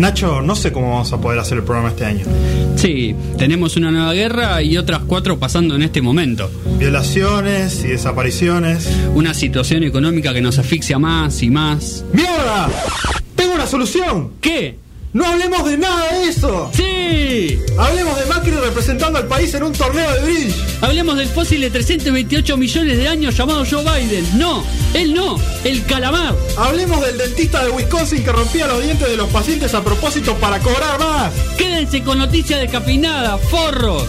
Nacho, no sé cómo vamos a poder hacer el programa este año. Sí, tenemos una nueva guerra y otras cuatro pasando en este momento. Violaciones y desapariciones. Una situación económica que nos asfixia más y más. ¡Mierda! ¡Tengo una solución! ¿Qué? ¡No hablemos de nada de eso! ¡Sí! Hablemos de Macri representando al país en un torneo de bridge. Hablemos del fósil de 328 millones de años llamado Joe Biden. No, él no, el calamar. Hablemos del dentista de Wisconsin que rompía los dientes de los pacientes a propósito para cobrar más. Quédense con noticias descafeinada, forro.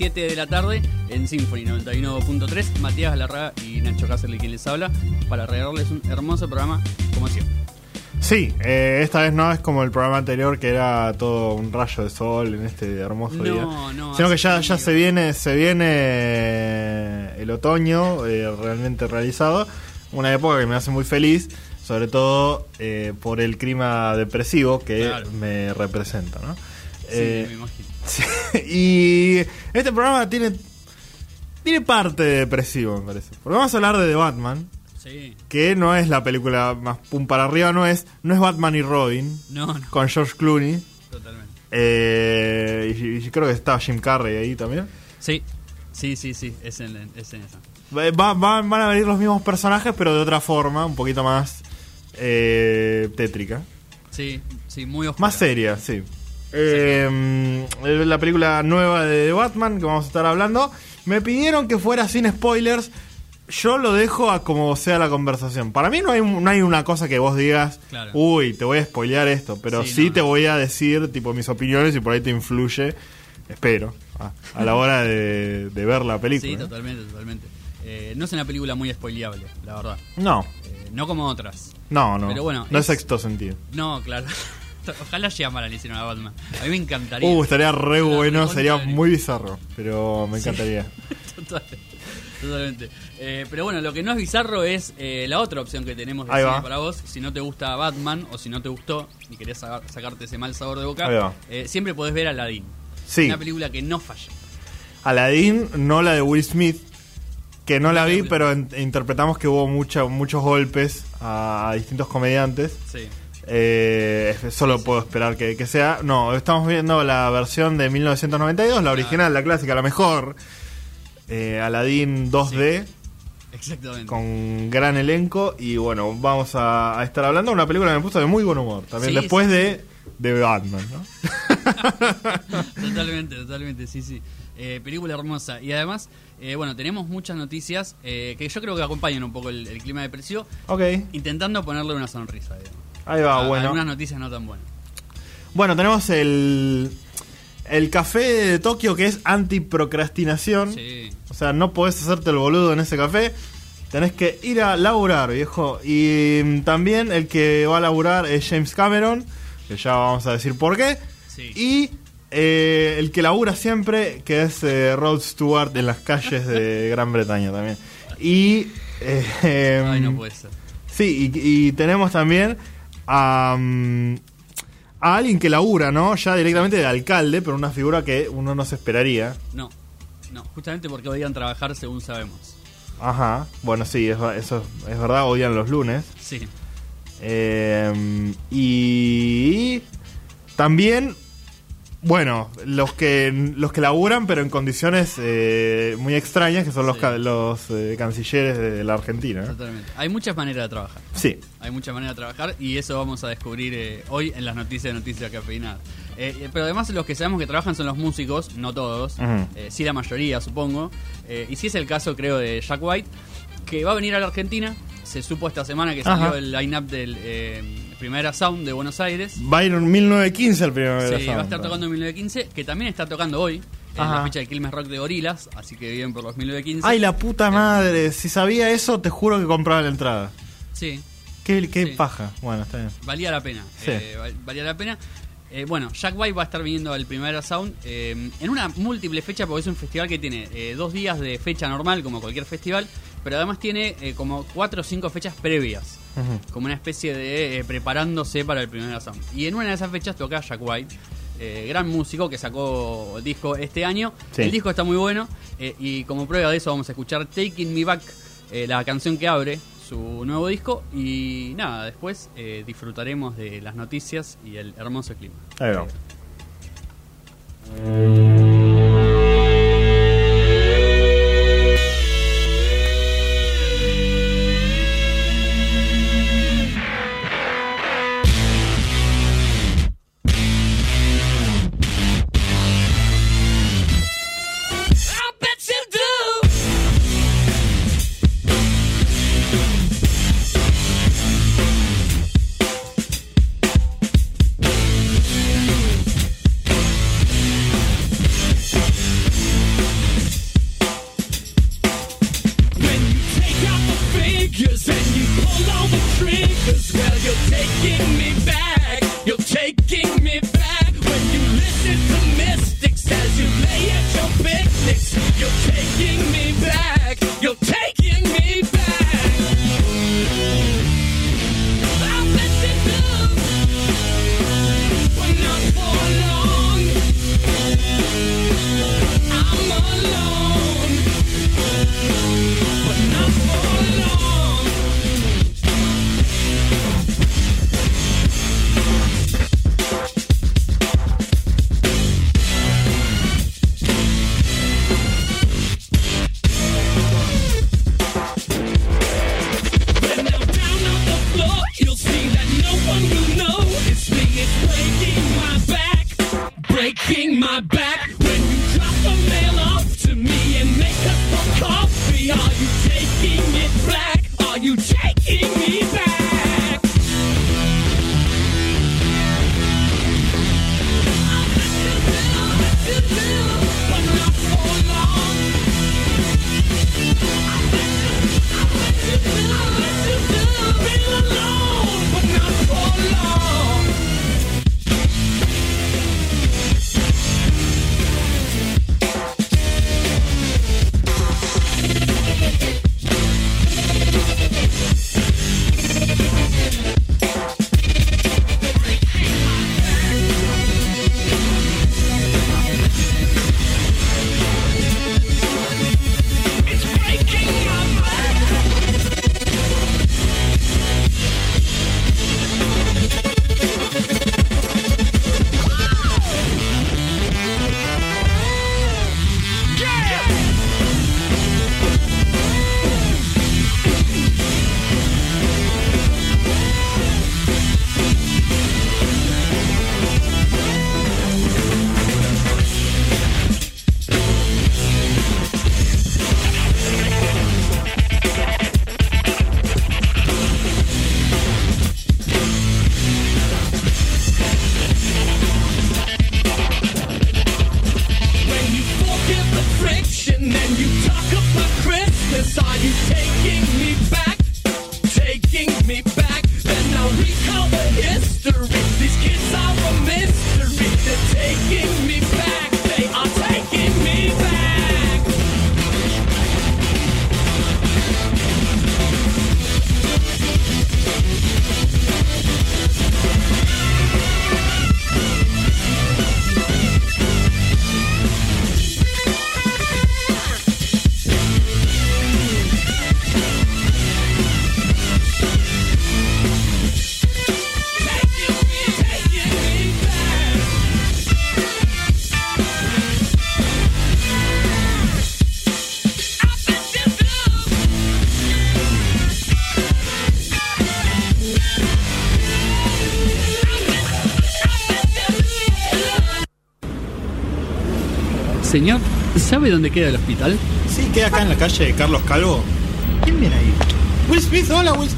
7 de la tarde en Symphony 91.3. Matías Larraga y Nacho Cáceres quien les habla para regalarles un hermoso programa como siempre. Sí, eh, esta vez no es como el programa anterior que era todo un rayo de sol en este hermoso No, día. no, Sino que ya, ya se viene, se viene eh, el otoño eh, realmente realizado. Una época que me hace muy feliz, sobre todo eh, por el clima depresivo que Claro. me representa, ¿no? Sí, me imagino. Sí, y este programa tiene tiene parte de depresivo, me parece. Porque vamos a hablar de The Batman, Sí, que no es la película más pum para arriba, no es no es Batman y Robin no, no, con George Clooney. totalmente. Eh, y, y creo que estaba Jim Carrey ahí también. Sí, sí, sí, sí, es en, es en esa. Va- va- va- van a venir los mismos personajes, pero de otra forma, un poquito más eh, tétrica. Sí, sí, muy oscura. Más seria, sí. Eh, la película nueva de Batman que vamos a estar hablando. Me pidieron que fuera sin spoilers. Yo lo dejo a como sea la conversación. Para mí no hay, no hay una cosa que vos digas, Claro. uy, te voy a spoilear esto. Pero sí, Sí, no, te no. voy a decir tipo mis opiniones y por ahí te influye. Espero. A, a la hora de, de ver la película. Sí, ¿no? totalmente, totalmente. Eh, no es una película muy spoileable, la verdad. No, Eh, no como otras. no, no. Pero bueno, no es es- sexto sentido. No, claro. Ojalá Shyamalan le hicieron a Batman. A mí me encantaría. Uh, estaría re bueno, sería muy bizarro, pero me encantaría. Total- Totalmente. Eh, pero bueno, lo que no es bizarro es eh, la otra opción que tenemos de cine para vos. Si no te gusta Batman o si no te gustó y querés sa- sacarte ese mal sabor de boca, eh, siempre podés ver Aladdin. Sí. Una película que no falla. Aladdin, no la de Will Smith, que no la vi, pero interpretamos que hubo mucha- muchos golpes a distintos comediantes. Sí. Eh, solo puedo esperar que, que sea. No, estamos viendo la versión de 1992, la original, la clásica, la mejor. Eh, Aladdin 2D, Exactamente. con gran elenco. Y bueno, vamos a, a estar hablando de una película que me puso de muy buen humor. También Sí, después sí, de, de Batman, ¿no? Totalmente, totalmente, sí, sí. Eh, película hermosa. Y además, eh, bueno, tenemos muchas noticias eh, que yo creo que acompañan un poco el, el clima depresivo, ok, intentando ponerle una sonrisa. digamos. Ahí va, A- bueno. Algunas noticias no tan buenas. Bueno, tenemos el, el café de Tokio que es antiprocrastinación. Sí. O sea, no podés hacerte el boludo en ese café. Tenés que ir a laburar, viejo. Y mm, también el que va a laburar es James Cameron, que ya vamos a decir por qué. Sí. Y eh, el que labura siempre, que es eh, Rod Stewart en las calles de Gran Bretaña también. Y... eh, Ay, no em, puede ser. Sí, y, y tenemos también a, mm, a alguien que labura, ¿no? Ya directamente de alcalde, pero una figura que uno no se esperaría. No, no, justamente porque odian trabajar según sabemos. Ajá, bueno, sí, eso es verdad, odian los lunes. Sí, Eh, y también, bueno, los que los que laburan, pero en condiciones eh, muy extrañas, que son los, Sí. ca- los eh, cancilleres de la Argentina. totalmente. Hay muchas maneras de trabajar. Sí, Hay muchas maneras de trabajar y eso vamos a descubrir eh, hoy en las noticias de Noticias Cafeinadas. Eh, eh, pero además los que sabemos que trabajan son los músicos, no todos, eh, sí la mayoría supongo. Y sí es el caso creo de Jack White, que va a venir a la Argentina. Se supo esta semana que salió el line-up del eh, Primera Sound de Buenos Aires. va a ir en 1915 el primer Sí, va a estar tocando en 1915, que también está tocando hoy en Ajá. la fecha de Quilmes Rock de Gorilas, así que bien por los 1915. Ay, la puta madre. Si sabía eso, te juro que compraba la entrada. Sí, Qué, qué Sí. paja. Bueno, está bien. valía la pena. Sí. Eh, val- valía la pena. Eh, bueno, Jack White va a estar viniendo al Primavera Sound eh, en una múltiple fecha porque es un festival que tiene eh, dos días de fecha normal como cualquier festival, pero además tiene eh, como cuatro o cinco fechas previas, como una especie de eh, preparándose para el Primavera Sound. Y en una de esas fechas toca Jack White, eh, gran músico que sacó disco este año. Sí. El disco está muy bueno y como prueba de eso vamos a escuchar Taking Me Back, la canción que abre su nuevo disco y nada, después disfrutaremos de las noticias y el hermoso clima. Ahí va. ¿Sabe dónde queda el hospital? Sí, queda acá en la calle Carlos Calvo. ¿Quién viene ahí? Will Smith, hola Will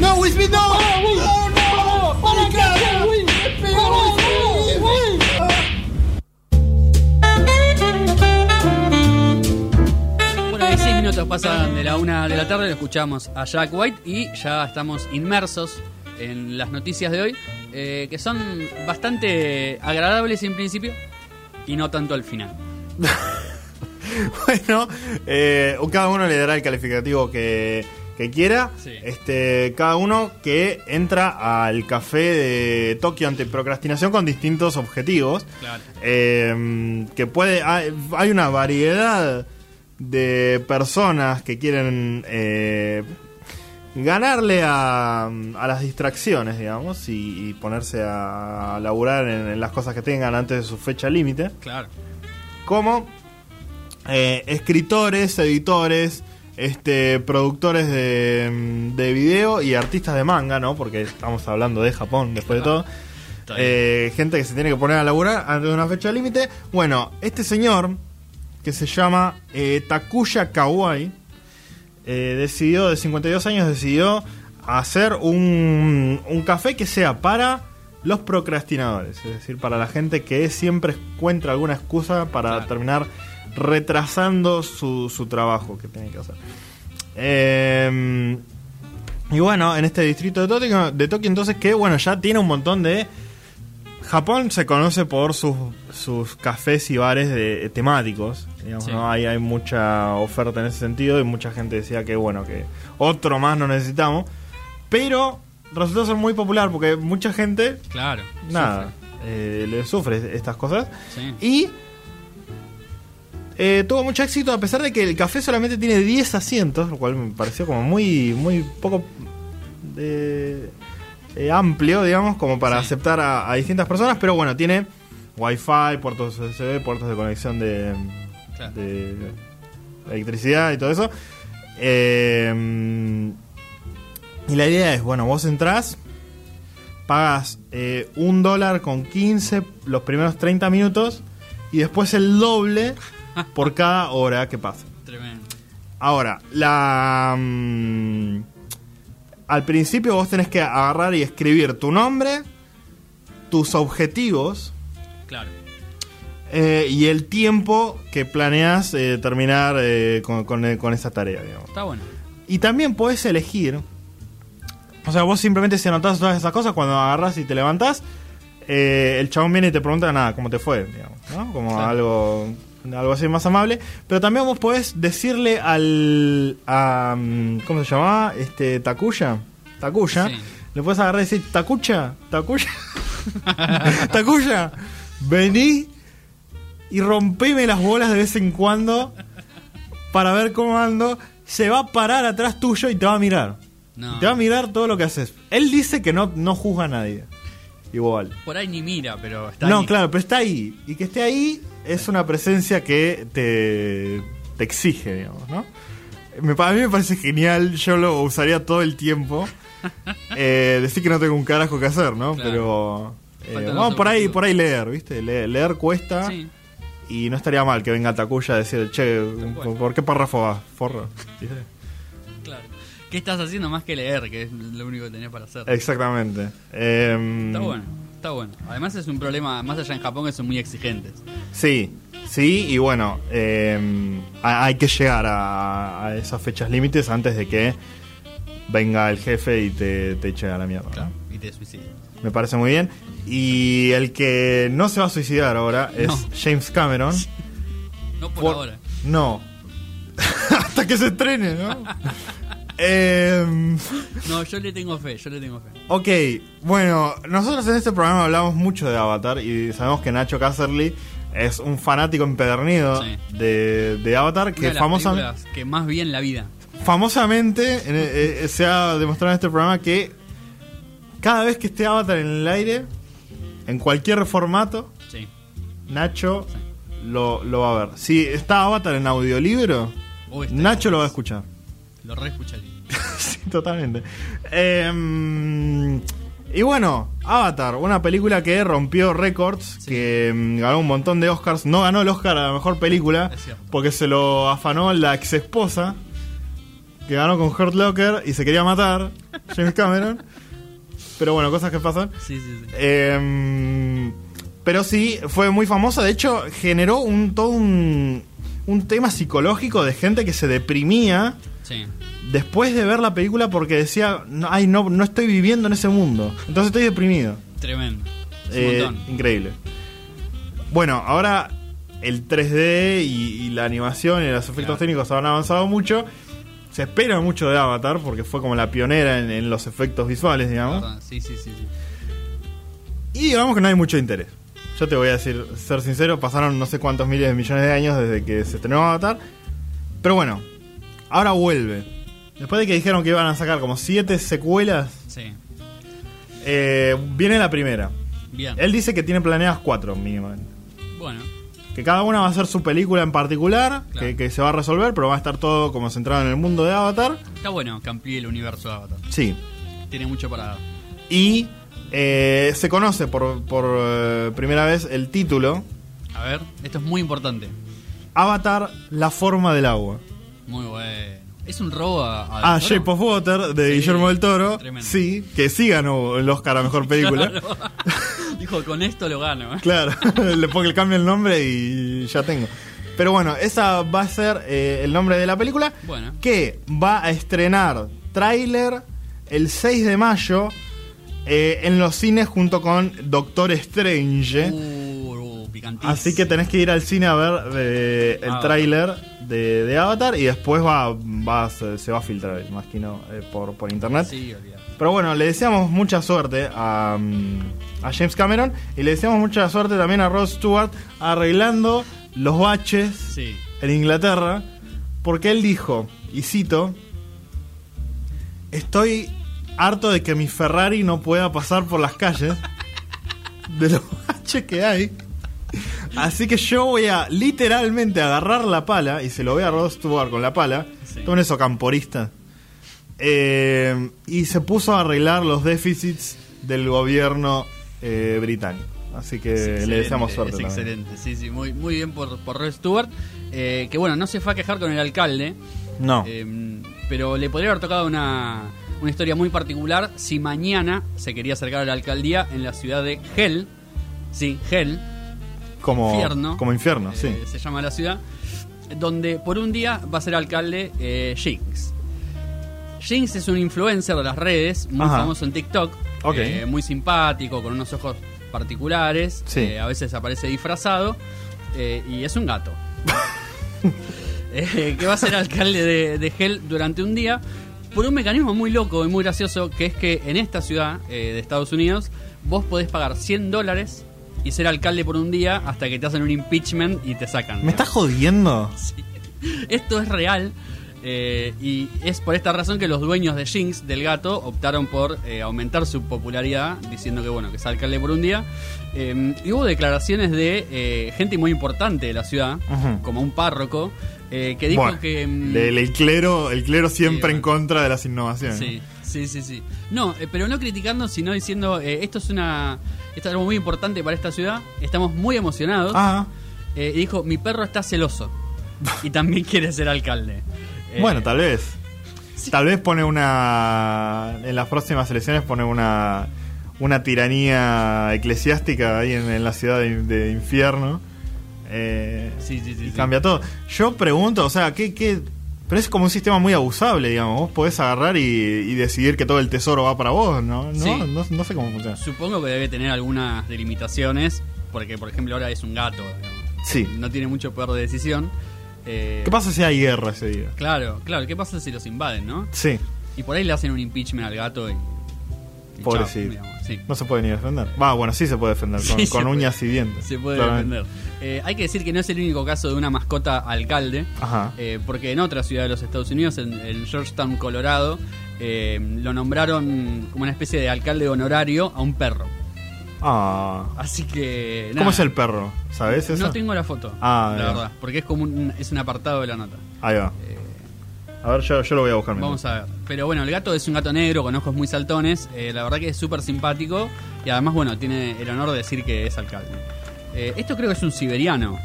No, Will Smith, no. No, no. ¡Para acá! Will Smith, Will Smith. Bueno, 16 minutos pasan de la una de la tarde, lo escuchamos a Jack White y ya estamos inmersos en las noticias de hoy, eh, que son bastante agradables en principio y no tanto al final. Bueno, eh, cada uno le dará el calificativo que, que quiera. Sí. Este, cada uno que entra al café de Tokio antiprocrastinación con distintos objetivos. Claro. Eh, que puede. Hay, hay una variedad de personas que quieren eh, ganarle a, a las distracciones, digamos, y, y ponerse a laburar en, en las cosas que tengan antes de su fecha límite Claro. como eh, escritores, editores, este, productores de, mm, de video y artistas de manga, ¿no? Porque estamos hablando de Japón después de todo. Está bien. Eh, gente que se tiene que poner a laburar antes de una fecha límite. Bueno, este señor, que se llama eh, Takuya Kawai, eh, decidió, de 52 años, decidió hacer un, un café que sea para los procrastinadores, es decir, para la gente que siempre encuentra alguna excusa para Claro. terminar retrasando su, su trabajo que tiene que hacer. Eh, y bueno, en este distrito de Tokio, de Tokio, entonces que bueno, ya tiene un montón de... Japón se conoce por sus, sus cafés y bares de, temáticos. digamos, Sí. ¿no? hay, hay mucha oferta en ese sentido y mucha gente decía que bueno, que otro más no necesitamos. Pero resultó ser muy popular porque mucha gente, Claro. nada, eh, le sufre estas cosas. Sí. Y eh, tuvo mucho éxito a pesar de que el café solamente tiene 10 asientos, lo cual me pareció como muy, muy poco eh, eh, amplio, digamos, como para Sí. aceptar a, a distintas personas. Pero bueno, tiene wifi, puertos USB, puertos de conexión de, Claro. de electricidad y todo eso. Eh, y la idea es, bueno, vos entrás, pagas eh, un dólar con 15 los primeros 30 minutos y después el doble por cada hora que pasa. Tremendo. Ahora, la mm, al principio vos tenés que agarrar y escribir tu nombre, tus objetivos Claro. eh, y el tiempo que planeas eh, terminar eh, con, con, con esa tarea, digamos. Está bueno. Y también podés elegir. O sea, vos simplemente si anotás todas esas cosas, cuando agarras y te levantás, eh, el chabón viene y te pregunta, nada, ¿cómo te fue? Digamos, ¿no? Como Claro. algo algo así más amable. Pero también vos podés decirle al. A, mm, ¿Cómo se llamaba? Este, Takuya. Takuya. Sí. Le puedes agarrar y decir, Takuya, Takuya. Takuya, vení y rompeme las bolas de vez en cuando para ver cómo ando. Se va a parar atrás tuyo y te va a mirar. No. Te va a mirar todo lo que haces. Él dice que no, no juzga a nadie. Igual. Por ahí ni mira, pero está no, ahí. claro, pero está ahí. Y que esté ahí es una presencia que te, te exige, digamos, ¿no? Me, a mí me parece genial, yo lo usaría todo el tiempo. Eh, decir que no tengo un carajo que hacer, ¿no? Claro. Pero... eh, vamos por ahí, por ahí leer, ¿viste? Le- leer cuesta Sí. y no estaría mal que venga Takuya a decir, che. ¿por qué párrafo vas? Forro. Claro. ¿Qué estás haciendo más que leer? Que es lo único que tenés para hacer. Exactamente. Em, Está bueno, está bueno. Además es un problema, más allá en Japón que son muy exigentes. Sí, sí, y bueno, eh, ha- hay que llegar a, a esas fechas límites antes de que venga el jefe y te, te eche a la mierda. Y te suicidas. Me parece muy bien. Y el que no se va a suicidar ahora es No. James Cameron. No por, Por- ahora. No. Hasta que se estrene, ¿no? Em, No, yo le tengo fe, yo le tengo fe. Ok, bueno, nosotros en este programa hablamos mucho de Avatar y sabemos que Nacho Casserly es un fanático empedernido Sí. de, de Avatar que de las famosa- películas que más vi en la vida. famosamente eh, eh, se ha demostrado en este programa que cada vez que esté Avatar en el aire, en cualquier formato, Sí. Nacho lo, lo va a ver. Si está Avatar en audiolibro, Uy, está Nacho lo va a escuchar. Lo re escucharía. sí, totalmente. Em, y bueno, Avatar, una película que rompió récords, que mm, ganó un montón de Oscars. No ganó el Oscar a la mejor película, porque se lo afanó la ex esposa, que ganó con Hurt Locker y se quería matar, James Cameron. Pero bueno, cosas que pasan. Sí, sí, sí. Em, pero sí, fue muy famosa. De hecho, generó un todo un, un tema psicológico de gente que se deprimía Sí. después de ver la película porque decía, no, ay, no, no estoy viviendo en ese mundo. Entonces estoy deprimido. Tremendo. Es Eh, un montón. increíble. Bueno, ahora el 3D y, y la animación y los efectos Claro. técnicos han avanzado mucho. Se espera mucho de Avatar porque fue como la pionera en, en los efectos visuales, digamos. Verdad, Sí, sí, sí, sí. Y digamos que no hay mucho interés. Yo te voy a decir, ser sincero, pasaron no sé cuántos miles de millones de años desde que se estrenó Avatar. Pero bueno, ahora vuelve. Después de que dijeron que iban a sacar como siete secuelas, Sí. eh, viene la primera. Bien. Él dice que tiene planeadas cuatro mínimamente. Bueno, Que cada una va a ser su película en particular, Claro. que, que se va a resolver, pero va a estar todo como centrado en el mundo de Avatar. está bueno que amplíe el universo de Avatar. Sí. Tiene mucho para dar. Y eh, se conoce por, por eh, primera vez el título A ver, esto es muy importante. Avatar, la forma del agua. Muy bueno. Es un robo a. Shape of Water de Sí, Guillermo del Toro. tremendo. Sí, que sí ganó el Oscar a mejor película. Claro. Dijo, con esto lo gano. Claro, le pongo el cambio el nombre y ya tengo. Pero bueno, esa va a ser eh, el nombre de la película. Bueno. Que va a estrenar tráiler el 6 de mayo eh, en los cines junto con Doctor Strange. Uh, picantísimo. Así que tenés que ir al cine a ver eh, el Ah. tráiler de, de Avatar y después va, va- se, se va a filtrar, imagino, eh, por, por internet. Sí. Pero bueno, le deseamos mucha suerte a, mm, a James Cameron y le deseamos mucha suerte también a Rod Stewart arreglando los baches Sí. en Inglaterra, porque él dijo, y cito, estoy harto de que mi Ferrari no pueda pasar por las calles de los baches que hay. Así que yo voy a literalmente agarrar la pala y se lo voy a Rod Stewart con la pala. Sí. Eso, camporista. Eh, y se puso a arreglar los déficits del gobierno eh, británico. Así que le deseamos suerte. Es también. excelente, sí, sí, muy, muy bien por, por Rod Stewart. eh, que bueno, no se fue a quejar con el alcalde, No. pero le podría haber tocado una, una historia muy particular si mañana se quería acercar a la alcaldía en la ciudad de Hell. Sí, Hell, como infierno. Como infierno, eh, sí. Se llama la ciudad. Donde por un día va a ser alcalde eh, Jinx. Jinx es un influencer de las redes, muy Ajá. famoso en TikTok. Ok. eh, muy simpático, con unos ojos particulares. Sí. eh, a veces aparece disfrazado. y es un gato. Que va a ser alcalde de, de Hell durante un día. Por un mecanismo muy loco y muy gracioso, que es que en esta ciudad eh, de Estados Unidos, vos podés pagar 100 dólares y ser alcalde por un día hasta que te hacen un impeachment y te sacan. ¿Me estás jodiendo? Esto es real. eh, y es por esta razón que los dueños de Jinx, del gato, optaron por eh, aumentar su popularidad, diciendo que bueno, que es alcalde por un día. Eh, y hubo declaraciones de eh, gente muy importante de la ciudad, como un párroco, eh, que dijo Bueno, que. mm, el, el clero, el clero siempre Sí, en contra de las innovaciones. Sí, sí, sí, sí. No, eh, pero no criticando, sino diciendo, eh, esto es una esto es algo muy importante para esta ciudad, estamos muy emocionados. Ah, Eh, y dijo, mi perro está celoso y también quiere ser alcalde. Bueno, tal vez. Tal vez pone una. En las próximas elecciones pone una. Una tiranía eclesiástica ahí en, en la ciudad de, de infierno. Sí, sí, sí. y sí. cambia todo. Yo pregunto, o sea, ¿qué, qué? Pero es como un sistema muy abusable, digamos. Vos podés agarrar y, y decidir que todo el tesoro va para vos, ¿no? No, Sí. no, no sé cómo funciona. Supongo que debe tener algunas delimitaciones, porque por ejemplo ahora es un gato, digamos. Sí. no tiene mucho poder de decisión. Eh, ¿Qué pasa si hay guerra ese día? Claro, claro, ¿qué pasa si los invaden, no? Sí, Y por ahí le hacen un impeachment al gato y... Pobrecito. chao, sí. no se puede ni defender. Va, bueno, sí se puede defender, con, Sí, puede. uñas y dientes. Se puede claramente. defender. Eh, hay que decir que no es el único caso de una mascota alcalde, Ajá. eh, porque en otra ciudad de los Estados Unidos, en, en Georgetown, Colorado, eh, lo nombraron como una especie de alcalde honorario a un perro. Ah. Así que... ¿Cómo es el perro? ¿Sabes eso? No tengo la foto, Ah, la verdad, porque es como un, es un apartado de la nota. Ahí va. A ver, yo, yo lo voy a buscar. Vamos a ver. Pero bueno, el gato es un gato negro con ojos muy saltones. eh, la verdad que es súper simpático. Y además, bueno, tiene el honor de decir que es alcalde. Eh, esto creo que es un siberiano.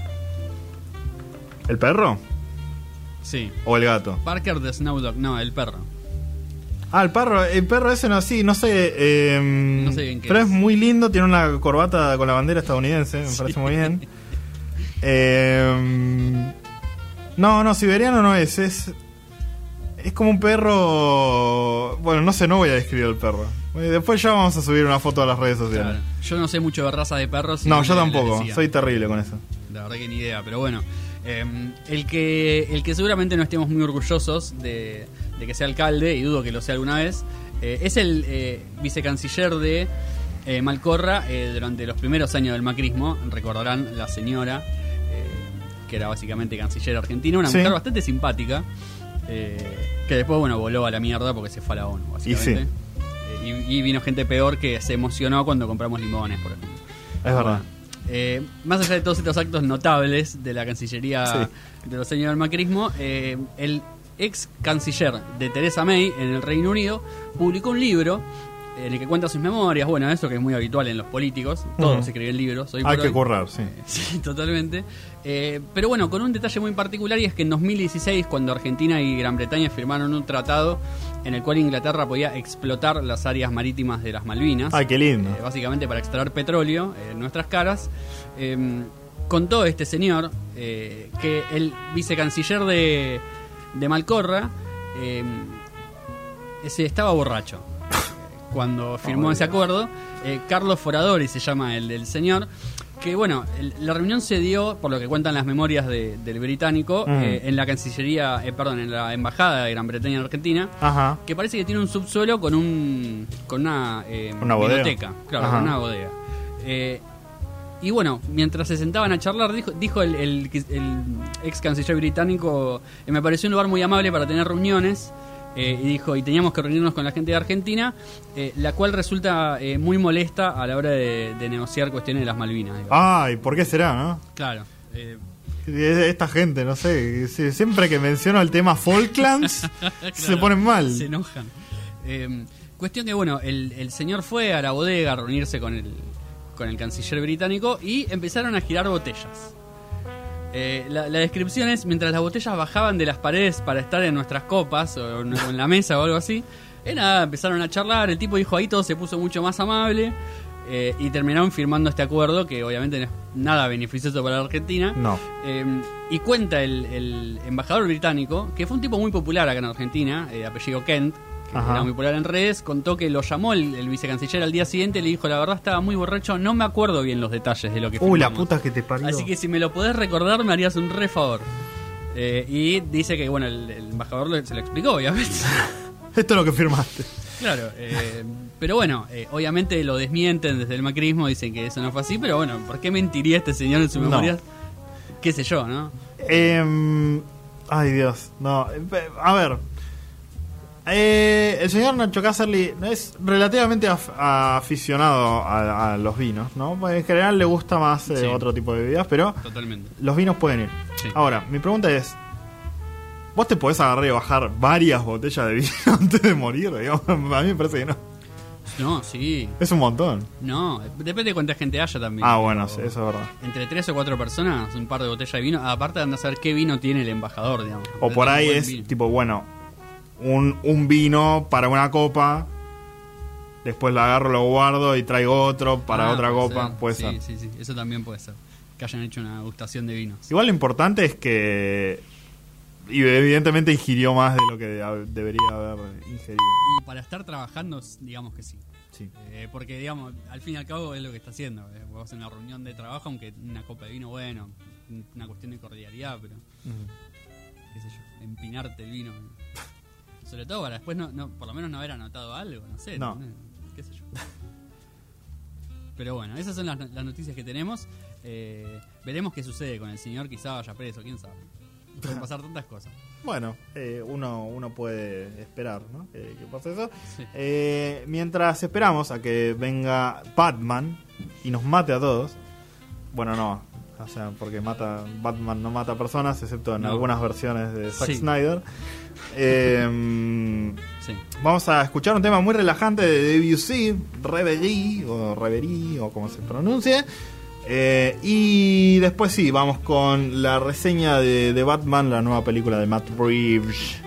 ¿El perro? Sí. ¿O el gato? Parker de Snow Dog. No, el perro. Ah, el perro. El perro ese no, sí, no sé. eh, No sé bien qué Pero es. es muy lindo, tiene una corbata con la bandera estadounidense, me parece muy bien. Eh, No, no, siberiano no es. Es, es como un perro. Bueno, no sé, no voy a describir el perro. Eh, Después ya vamos a subir una foto a las redes sociales. Claro. Yo no sé mucho de raza de perros. No, yo tampoco. Soy terrible con eso. La verdad que ni idea, pero bueno. eh, el, que, el que seguramente no estemos muy orgullosos de, de que sea alcalde, y dudo que lo sea alguna vez, eh, es el eh, vicecanciller de eh, Malcorra eh, durante los primeros años del macrismo. Recordarán la señora, eh, que era básicamente canciller argentina, una Sí. mujer bastante simpática, eh, que después, bueno, voló a la mierda porque se fue a la ONU, básicamente. Eh, Y, y vino gente peor que se emocionó cuando compramos limones, por ejemplo. Es verdad. Eh, más allá de todos estos actos notables de la Cancillería Sí. de los años del macrismo, eh, el ex canciller de Theresa May en el Reino Unido publicó un libro en el que cuenta sus memorias, bueno, eso que es muy habitual en los políticos, todos Ujú. escriben libros. Hoy Hay que hoy. currar, sí. Sí, totalmente. Eh, pero bueno, con un detalle muy particular y es que en 2016, cuando Argentina y Gran Bretaña firmaron un tratado en el cual Inglaterra podía explotar las áreas marítimas de las Malvinas, Ay, qué lindo. eh, básicamente para extraer petróleo eh, en nuestras caras, eh, contó este señor eh, que el vicecanciller de, de Malcorra eh, ese estaba borracho cuando firmó ese acuerdo. Eh, Carlos Foradori se llama el del señor. Que bueno, el- la reunión se dio, por lo que cuentan las memorias de- del británico, Mm. eh, en la Cancillería, eh, perdón, en la Embajada de Gran Bretaña en Argentina, Ajá. que parece que tiene un subsuelo con un con una, eh, Una biblioteca, claro, Ajá. con una bodega. Y bueno, mientras se sentaban a charlar, dijo, dijo el, el- el ex canciller británico, me pareció un lugar muy amable para tener reuniones. Eh, y dijo, y teníamos que reunirnos con la gente de Argentina, eh, la cual resulta eh, muy molesta a la hora de, de negociar cuestiones de las Malvinas. digo. Ay, ¿por qué será, no? Claro. eh, Esta gente, no sé, si- siempre que menciono el tema Falklands, se Claro, ponen mal. Se enojan. Eh, cuestión que, bueno, el, el señor fue a la bodega a reunirse con el, con el canciller británico y empezaron a girar botellas. Eh, la, la descripción es, mientras las botellas bajaban de las paredes para estar en nuestras copas o en, o en la mesa o algo así, eh, nada, empezaron a charlar, el tipo dijo ahí todo se puso mucho más amable eh, y terminaron firmando este acuerdo que obviamente no es nada beneficioso para la Argentina. No. Eh, y cuenta el, el embajador británico, que fue un tipo muy popular acá en Argentina, eh, apellido Kent, Ajá. era muy popular en redes, contó que lo llamó el, el vicecanciller al día siguiente y le dijo, la verdad estaba muy borracho, no me acuerdo bien los detalles de lo que Uy, la firmamos". puta que te parió. Así que si me lo podés recordar me harías un re favor. Eh, y dice que, bueno, el, el embajador se lo explicó, obviamente. Esto es lo que firmaste. claro, eh, pero bueno, eh, obviamente lo desmienten desde el macrismo, dicen que eso no fue así, pero bueno, ¿por qué mentiría este señor en su No. memoria? Qué sé yo, ¿no? Em, ay, Dios. No. eh, A ver. Eh, el señor Nacho Casterly es relativamente af- aficionado a, a los vinos, ¿no? En general le gusta más eh, Sí. otro tipo de bebidas, pero Totalmente. los vinos pueden ir. Sí. Ahora, mi pregunta es: ¿Vos te podés agarrar y bajar varias botellas de vino antes de morir? Digamos? A mí me parece que no. No, sí. Es un montón. No, depende de cuánta gente haya también. Ah, bueno, sí, eso es verdad. Entre tres o cuatro personas, un par de botellas de vino. Aparte de a saber qué vino tiene el embajador, digamos. O por ahí es vino. tipo, bueno, un, un vino para una copa, después lo agarro, lo guardo y traigo otro para Ah, otra puede copa. ser. Puede sí, ser. Sí, sí, eso también puede ser. Que hayan hecho una gustación de vinos. Igual lo importante es que y evidentemente ingirió más de lo que debería haber ingerido. Y para estar trabajando, digamos que sí. Sí. Eh, porque, digamos, al fin y al cabo es lo que está haciendo. Eh, vos en una reunión de trabajo, aunque una copa de vino, bueno, una cuestión de cordialidad, pero qué sé yo, empinarte el vino. Sobre todo para después, no, no, por lo menos no haber anotado algo, no sé. No. qué sé yo. Pero bueno, esas son las, las noticias que tenemos. Eh, veremos qué sucede con el señor, quizá vaya preso, quién sabe. Pueden pasar tantas cosas. Bueno, eh, uno, uno puede esperar ¿no? que, que pase eso. Sí. Eh, mientras esperamos a que venga Batman y nos mate a todos. Bueno, no. O sea, porque mata Batman no mata personas, excepto en No. algunas versiones de Zack Sí. Snyder. Eh, Sí. vamos a escuchar un tema muy relajante de Debussy, Reverie, o Reverie, o como se pronuncie. Eh, y después sí, vamos con la reseña de, de Batman, la nueva película de Matt Reeves.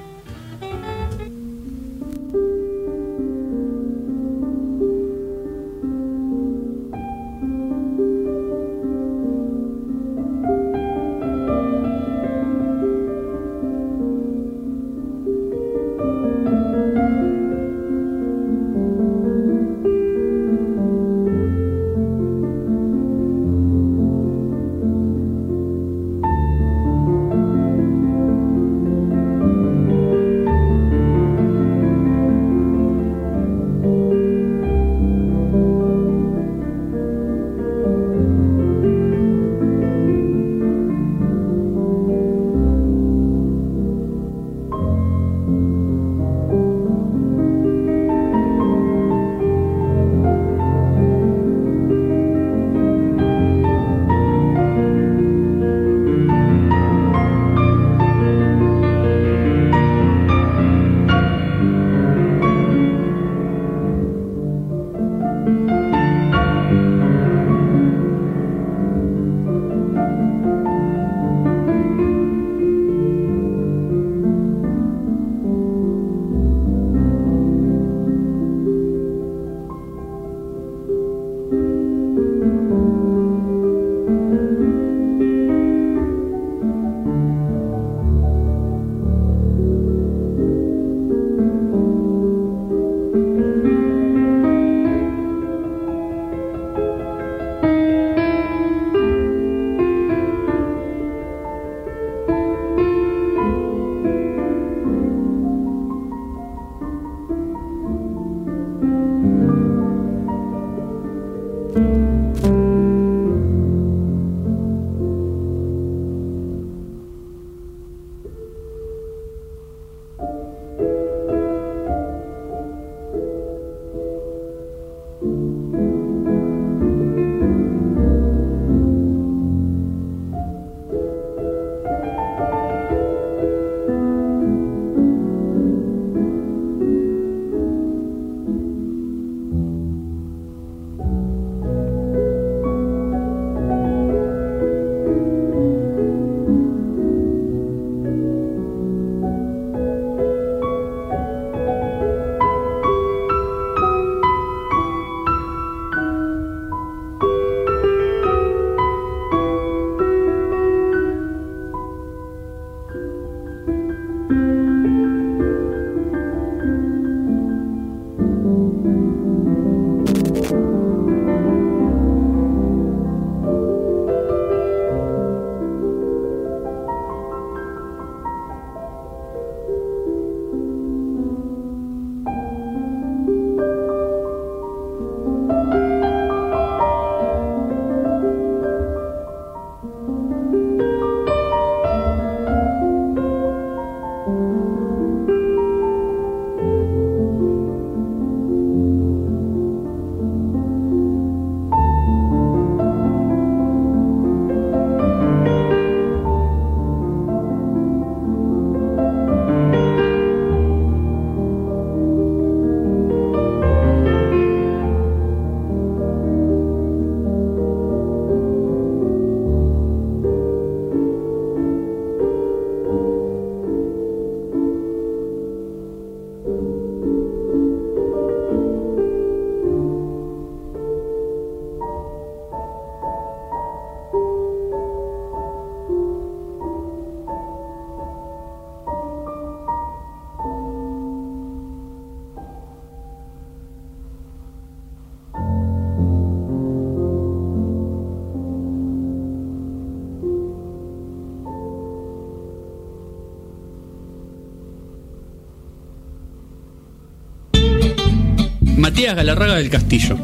Matías Galarraga del Castillo.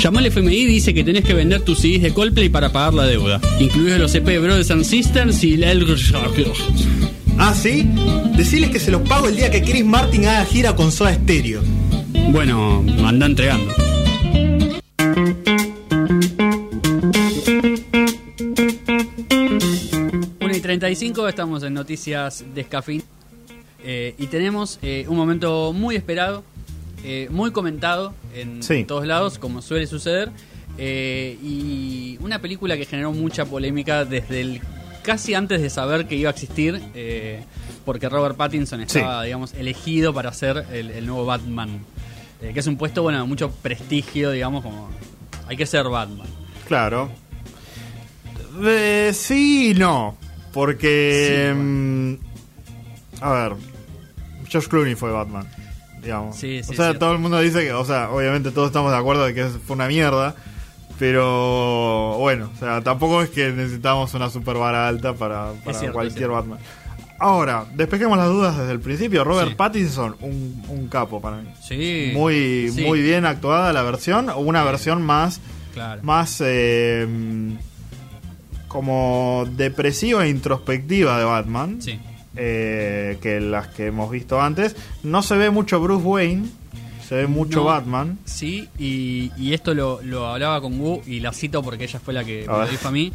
Llamó al FMI y dice que tenés que vender tus CDs de Coldplay para pagar la deuda, incluidos los EP de Brothers and Sisters y la Ah, ¿sí? Deciles que se los pago el día que Chris Martin haga gira con Soda Stereo. Bueno, anda entregando. Una y 35, estamos en Noticias Descafeínadas. Eh, y tenemos eh, un momento muy esperado, eh, muy comentado en Sí. todos lados, como suele suceder. eh, y una película que generó mucha polémica desde el casi antes de saber que iba a existir, eh, porque Robert Pattinson estaba, digamos, elegido para ser el, el nuevo Batman. Que es un puesto, bueno, de mucho prestigio, digamos, como hay que ser Batman. Claro. Sí y no. Porque. Sí, mm, a ver. Josh Clooney fue Batman. Digamos. Sí, sí, o sea, cierto. todo el mundo dice que. O sea, obviamente todos estamos de acuerdo de que fue una mierda. Pero bueno, o sea, tampoco es que necesitamos una super vara alta para, para cierto, cualquier. Batman. Ahora, despejemos las dudas desde el principio. Robert Sí. Pattinson, un, un capo para mí. Sí. Muy, Sí, muy bien actuada la versión, o una versión más Claro. más eh, como depresiva e introspectiva de Batman Sí. Eh, que las que hemos visto antes. No se ve mucho Bruce Wayne, se ve mucho No. Batman. Sí, y, y esto lo, lo hablaba con Wu y la cito porque ella fue la que me lo dijo a mí.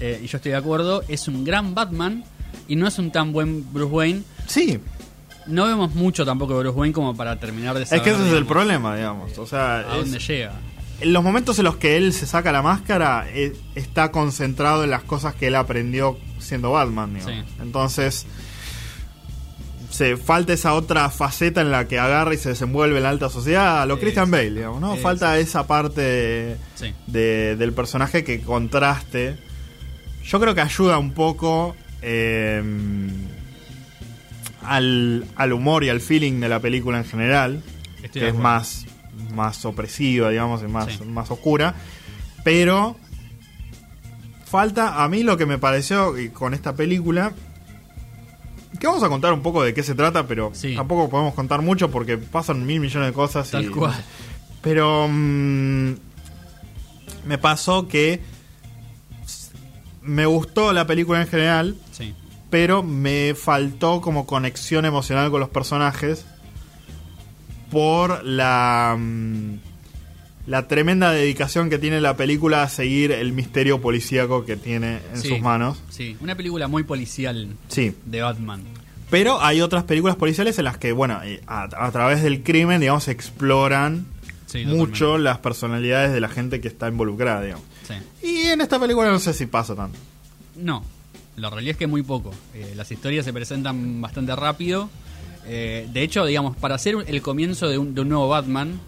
eh, y yo estoy de acuerdo. Es un gran Batman y no es un tan buen Bruce Wayne. Sí, No vemos mucho tampoco de Bruce Wayne como para terminar de es saber. que ese es el problema, digamos. O sea, A es- dónde llega. en los momentos en los que él se saca la máscara, eh, está concentrado en las cosas que él aprendió siendo Batman. digamos. Sí. Entonces, se falta esa otra faceta en la que agarra y se desenvuelve en la alta sociedad, a lo Christian. Bale, digamos, ¿no? Falta esa parte Sí. de- del personaje que contraste. Yo creo que ayuda un poco eh, al, al humor y al feeling de la película en general Estoy que es más, más opresiva, digamos, y más, Sí. más oscura. Pero falta a mí lo que me pareció con esta película. Que vamos a contar un poco de qué se trata, pero Sí. tampoco podemos contar mucho porque pasan mil millones de cosas. Tal y- cual. Pero mm, me pasó que me gustó la película en general, Sí. pero me faltó como conexión emocional con los personajes por la mm, la tremenda dedicación que tiene la película a seguir el misterio policíaco que tiene en Sí. sus manos. Sí. Una película muy policial Sí, de Batman. pero hay otras películas policiales en las que, bueno, eh, a, a través del crimen, digamos, exploran Sí, mucho las personalidades de la gente que está involucrada, digamos. Sí. Y en esta película no sé si pasa tanto. No, la realidad es que muy poco. Eh, las historias se presentan bastante rápido. Eh, de hecho, digamos, para hacer un- el comienzo de un, de un nuevo Batman,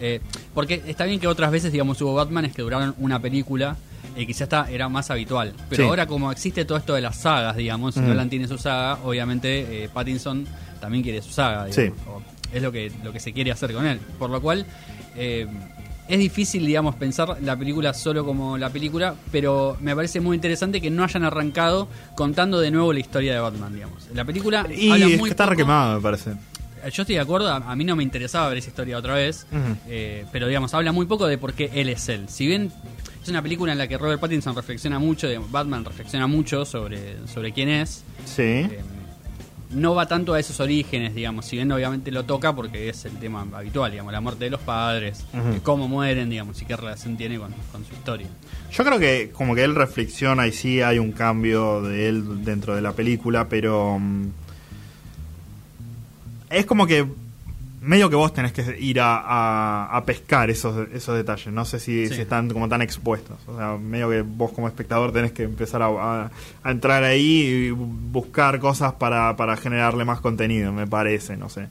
eh, porque está bien que otras veces, digamos, hubo Batmanes que duraron una película y quizás está, era más habitual. Pero Sí. ahora como existe todo esto de las sagas, digamos, Ujú. Nolan tiene su saga, obviamente eh, Pattinson también quiere su saga, digamos, Sí. o es lo que, lo que se quiere hacer con él. Por lo cual, es difícil, digamos, pensar la película solo como la película, pero me parece muy interesante que no hayan arrancado contando de nuevo la historia de Batman, digamos. La película Y habla muy está poco- requemado, me parece. Yo estoy de acuerdo, a, a mí no me interesaba ver esa historia otra vez, eh, pero digamos, habla muy poco de por qué él es él. Si bien es una película en la que Robert Pattinson reflexiona mucho, digamos, Batman reflexiona mucho sobre, sobre quién es, Sí. eh, no va tanto a esos orígenes, digamos, si bien obviamente lo toca porque es el tema habitual, digamos, la muerte de los padres, cómo mueren, digamos, y qué relación tiene con, con su historia. Yo creo que como que él reflexiona y sí hay un cambio de él dentro de la película, pero mm, es como que medio que vos tenés que ir a, a- a pescar esos, esos detalles. No sé si, Sí. si están como tan expuestos. O sea, medio que vos como espectador tenés que empezar a, entrar ahí y buscar cosas para, para generarle más contenido, me parece, no sé.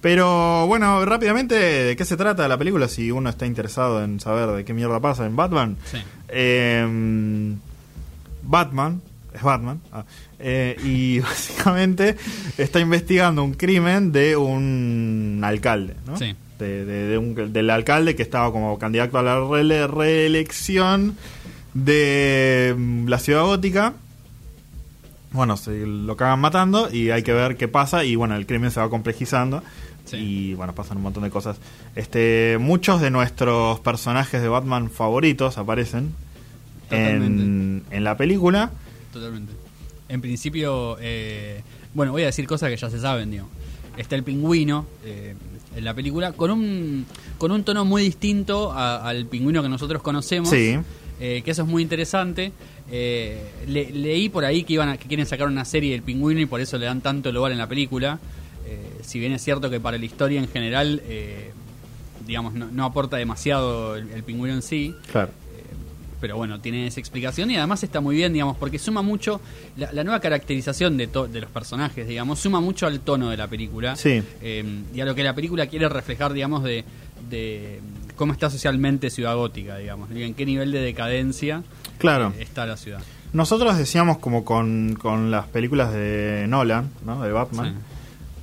Pero bueno, rápidamente, ¿de qué se trata la película? Si uno está interesado en saber de qué mierda pasa en Batman. Sí. Eh, Batman, es Batman, ah, eh, y básicamente está investigando un crimen de un alcalde, ¿no? Sí. De, de- de un- del alcalde que estaba como candidato a la reelección de mm, la ciudad gótica. Bueno, se lo cagan matando y hay que ver qué pasa y bueno, el crimen se va complejizando Sí. Y bueno, pasan un montón de cosas. Este, muchos de nuestros personajes de Batman favoritos aparecen en, en la película. Totalmente. En principio, eh, bueno, voy a decir cosas que ya se saben, digo. Está el pingüino eh, en la película con un, con un tono muy distinto a- al pingüino que nosotros conocemos. Sí. eh, que eso es muy interesante. Eh, le- leí por ahí que iban a, que quieren sacar una serie del pingüino y por eso le dan tanto lugar en la película. Eh, si bien es cierto que para la historia en general, eh, digamos, no, no aporta demasiado el, el pingüino en sí. Claro. Pero bueno, tiene esa explicación y además está muy bien, digamos, porque suma mucho, la, la nueva caracterización de, to- de los personajes, digamos, suma mucho al tono de la película. Sí. Eh, y a lo que la película quiere reflejar, digamos, de, de cómo está socialmente Ciudad Gótica, digamos, y en qué nivel de decadencia Claro. eh, está la ciudad. Nosotros decíamos como con, con las películas de Nolan, ¿no? De Batman. Sí.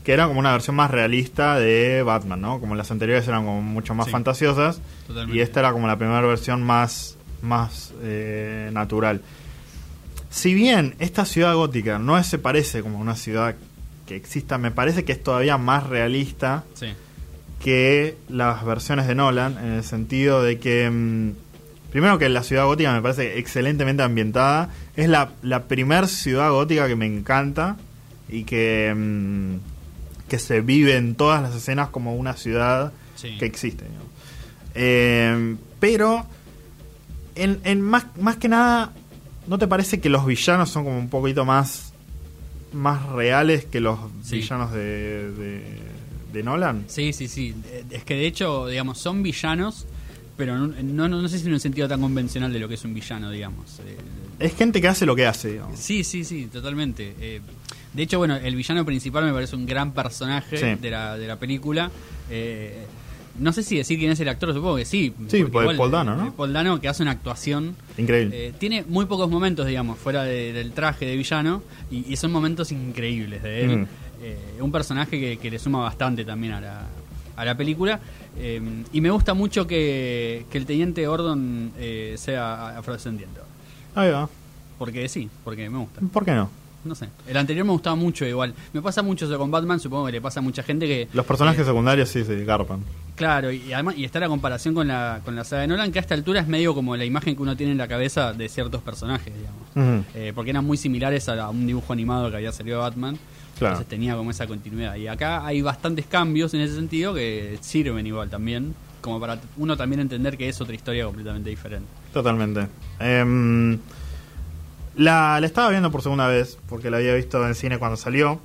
Que era como una versión más realista de Batman, ¿no? Como las anteriores eran como mucho más Sí. fantasiosas. Totalmente. Y esta era como la primera versión más, más eh, natural. Si bien esta ciudad gótica no se parece como una ciudad que exista, me parece que es todavía más realista Sí, que las versiones de Nolan, en el sentido de que, mm, primero que la ciudad gótica me parece excelentemente ambientada, es la, la primer ciudad gótica que me encanta y que, mm, que se vive en todas las escenas como una ciudad Sí. que existe. Eh, pero, en, en más, más que nada, ¿no te parece que los villanos son como un poquito más, más reales que los Sí. villanos de, de, de Nolan? sí, sí, sí. Es que de hecho, digamos, son villanos, pero no, no, no sé si en un sentido tan convencional de lo que es un villano, digamos. Eh, Es gente que hace lo que hace, digamos. Sí, sí, sí, totalmente. Eh, de hecho, bueno, el villano principal me parece un gran personaje Sí. de, la, de la película. Eh, no sé si decir quién es el actor, supongo que sí. Sí, pues, Paul Dano, ¿no? eh, Paul Dano, que hace una actuación. Increíble. eh, tiene muy pocos momentos, digamos, fuera de- del traje de villano, y, y son momentos increíbles de él. Mm. Eh, un personaje que, que le suma bastante también a la, a la película. Eh, y me gusta mucho que, que el teniente Gordon sea afrodescendiente. Ahí va. Porque sí, porque me gusta. ¿Por qué no? No sé. El anterior me gustaba mucho igual. Me pasa mucho eso con Batman, supongo que le pasa a mucha gente que... Los personajes eh, secundarios sí se garpan. Claro, y además y está la comparación con la, con la saga de Nolan, que a esta altura es medio como la imagen que uno tiene en la cabeza de ciertos personajes, digamos. Eh, porque eran muy similares a, a un dibujo animado que había salido de Batman. Claro. Entonces tenía como esa continuidad. Y acá hay bastantes cambios en ese sentido que sirven igual también, como para uno también entender que es otra historia completamente diferente. Totalmente. Em, la, la estaba viendo por segunda vez, porque la había visto en cine cuando salió.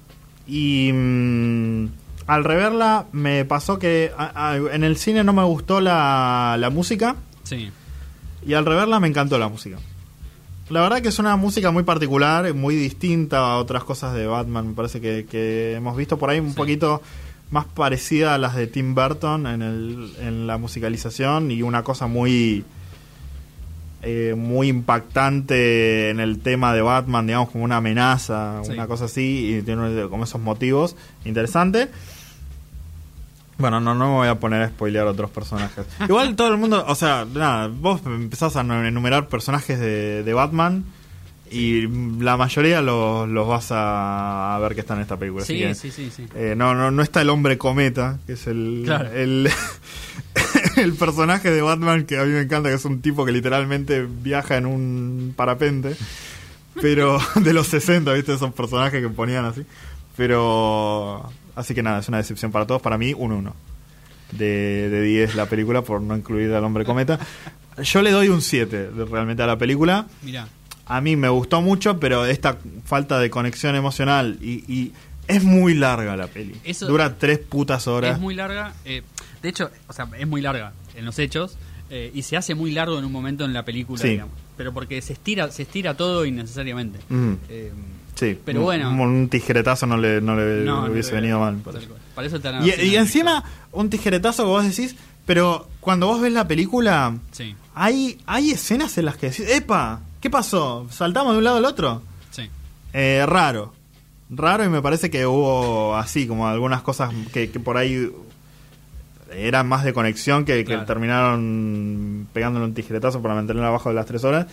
Y mm, al reverla me pasó que a- a- en el cine no me gustó la, la música. Sí, Y al reverla me encantó la música. La verdad que es una música muy particular, muy distinta a otras cosas de Batman. Me parece que, que hemos visto por ahí un Sí. poquito más parecida a las de Tim Burton en, el, en la musicalización y una cosa muy eh, muy impactante en el tema de Batman, digamos como una amenaza, Sí. una cosa así, y tiene como esos motivos interesante. Bueno, no, no me voy a poner a spoilear otros personajes. Igual todo el mundo, o sea, nada, vos empezás a enumerar personajes de, de Batman y la mayoría los, los vas a, a ver que están en esta película. así sí, que, sí, sí, sí. eh, no, no, no está el hombre cometa, que es el, Claro. el, el personaje de Batman que a mí me encanta, que es un tipo que literalmente viaja en un parapente, pero de los 60, ¿viste? Esos personajes que ponían así. Pero, así que nada, es una decepción para todos. Para mí, un 1 de, de 10 la película por no incluir al hombre cometa. Yo le doy un 7 de- realmente a la película. Mirá. A mí me gustó mucho, pero esta falta de conexión emocional y, y es muy larga la peli. Eso- Dura tres putas horas. Es muy larga. eh, de hecho, o sea, es muy larga en los hechos. eh, y se hace muy largo en un momento en la película, Sí. digamos. Pero porque se estira, se estira todo innecesariamente. Mm, Eh, sí, pero bueno. Un, un tijeretazo no le, no le no, hubiese venido mal. Para eso Y, encima, un tijeretazo que vos decís, pero cuando vos ves la película, Sí, hay, hay escenas en las que decís, ¡epa! ¿Qué pasó? ¿Saltamos de un lado al otro? sí. Eh, raro. Raro y me parece que hubo así, como algunas cosas que, que por ahí eran más de conexión que, terminaron pegándole un tijeretazo para mantenerla abajo de las tres horas.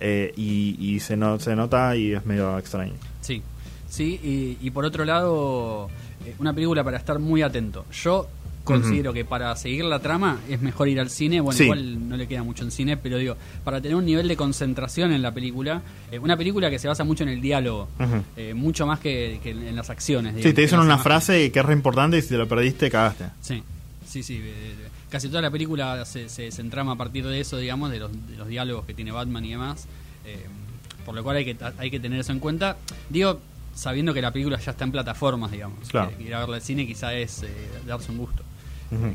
eh, y y se, no, se nota y es medio extraño. Sí, sí, y, y por otro lado, Eh, Una película para estar muy atento. Yo considero que para seguir la trama es mejor ir al cine. Bueno, Sí. igual no le queda mucho en cine, pero digo, para tener un nivel de concentración en la película, eh, una película que se basa mucho en el diálogo, eh, mucho más que, que en, las acciones. Sí, digamos, te que dicen una imágenes. frase que es re importante y si te lo perdiste, cagaste. Sí, sí, sí. eh, Casi toda la película se, se, se entrama a partir de eso, digamos, de los, de los diálogos que tiene Batman y demás. eh, por lo cual hay que, hay que tener eso en cuenta. Digo, sabiendo que la película ya está en plataformas, digamos. Claro. Que ir a verla al cine quizá es eh, darse un gusto.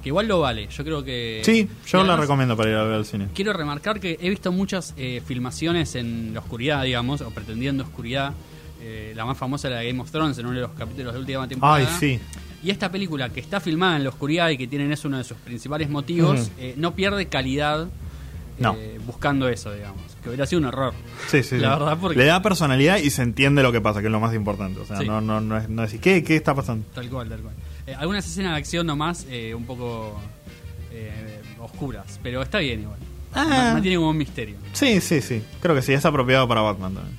Que igual lo vale, yo creo que... Sí, yo la recomiendo para ir a ver al cine. Quiero remarcar que he visto muchas eh, filmaciones en la oscuridad, digamos, o pretendiendo oscuridad. Eh, la más famosa era la de Game of Thrones en uno de los capítulos de última temporada. Ay, sí. Y esta película que está filmada en la oscuridad y que tienen eso uno de sus principales motivos, eh, no pierde calidad No. eh, buscando eso, digamos. Que hubiera sido un error. Sí, sí, La sí. verdad, porque- Le da personalidad y se entiende lo que pasa, que es lo más importante. O sea, Sí. no, no, no es, no decir, ¿qué, ¿qué está pasando? Tal cual, tal cual. Eh, algunas escenas de acción nomás eh, un poco eh, oscuras, pero está bien igual. Ah. Ma- Mantiene como un misterio. Sí, sí, sí. Creo que sí, es apropiado para Batman también.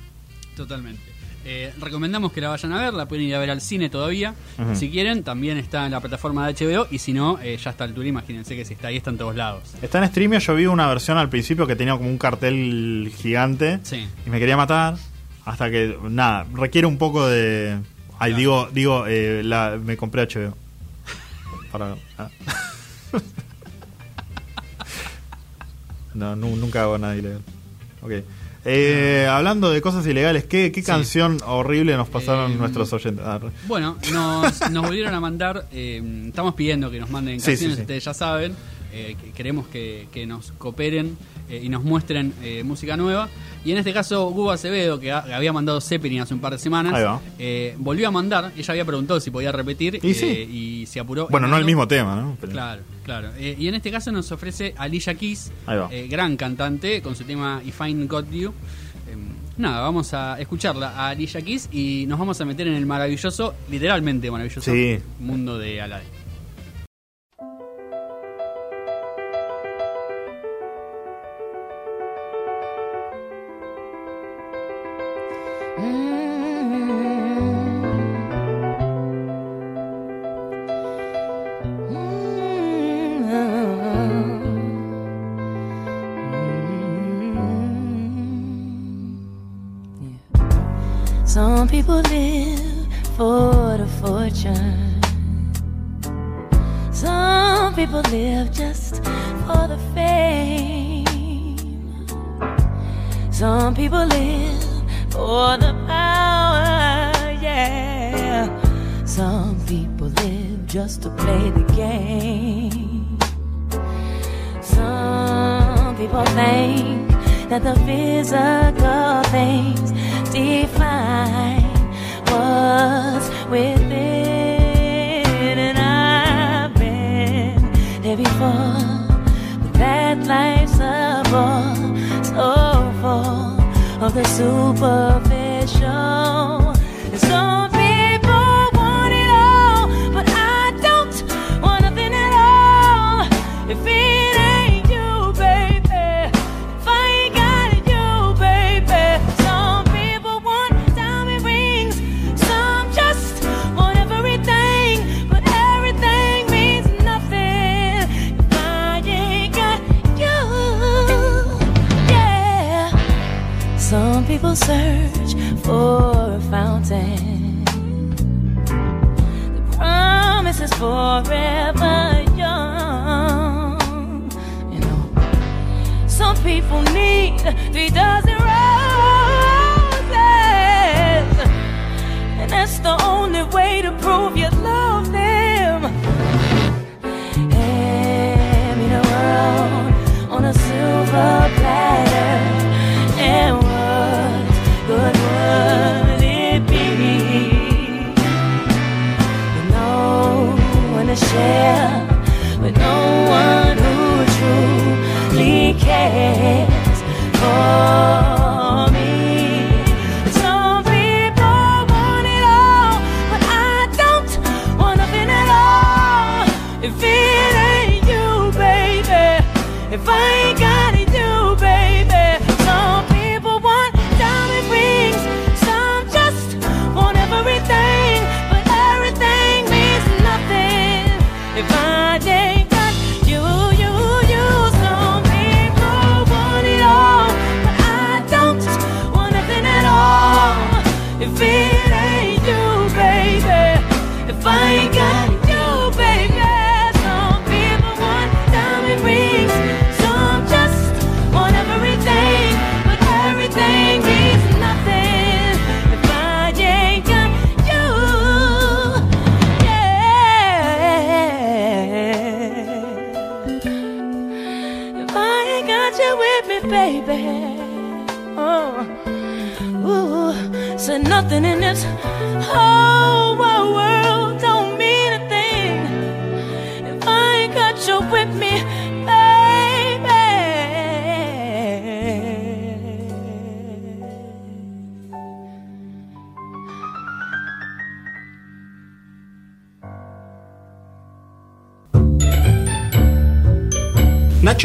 Totalmente. Eh, recomendamos que la vayan a ver, la pueden ir a ver al cine todavía. Si quieren, también está en la plataforma de HBO y si no, eh, ya está al altura, imagínense que si está ahí está en todos lados. Está en streaming, yo vi una versión al principio que tenía como un cartel gigante Sí. y me quería matar. Hasta que, nada, requiere un poco de... Ay, Claro. digo, digo eh, la, me compré HBO. Para, ah. no, nu- nunca hago nada ilegal. Ok. Eh, hablando de cosas ilegales, ¿qué, qué Sí. canción horrible nos pasaron Eh, nuestros oyentes? Ah, Bueno, nos, nos volvieron a mandar, eh, estamos pidiendo que nos manden Sí, canciones, sí. ustedes ya saben, eh, que queremos que, que nos cooperen eh, y nos muestren eh, música nueva. Y en este caso, Hugo Acevedo, que ha- había mandado Zeppelin hace un par de semanas, eh, volvió a mandar, ella había preguntado si podía repetir Y sí. y se apuró. bueno, no el mismo tema, ¿no? Pero- Claro, claro. Y en este caso nos ofrece Alicia Keys, gran cantante, con su tema If I Got You. Eh, nada, vamos a escucharla a Alicia Keys y nos vamos a meter en el maravilloso, literalmente maravilloso, Sí. mundo de Aladdin. People nothing. In this whole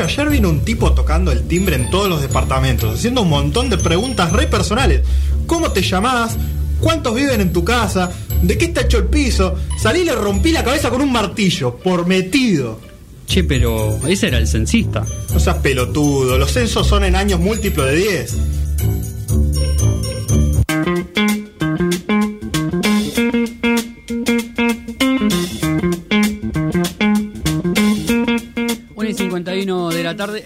Ayer vino un tipo tocando el timbre en todos los departamentos, haciendo un montón de preguntas re personales. ¿Cómo te llamás? ¿Cuántos viven en tu casa? ¿De qué está hecho el piso? Salí y le rompí la cabeza con un martillo, por metido. Che, pero ese era el censista. No seas pelotudo, los censos son en años múltiplos de 10.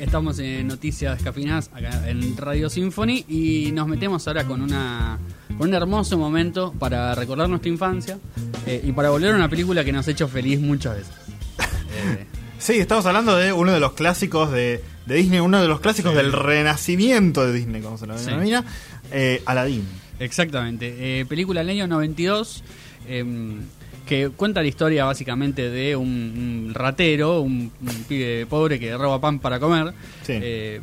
Estamos en Noticias Descafinadas acá en Radio Symphony y nos metemos ahora con una con un hermoso momento para recordar nuestra infancia eh, y para volver a una película que nos ha hecho feliz muchas veces. Eh, Sí, estamos hablando de uno de los clásicos de, de Disney, uno de los clásicos del renacimiento de Disney, como se lo Sí. denomina, eh, Aladdin. Exactamente. Película del año 92 em, que cuenta la historia básicamente de un, un ratero, un, un pibe pobre que roba pan para comer, Sí. eh,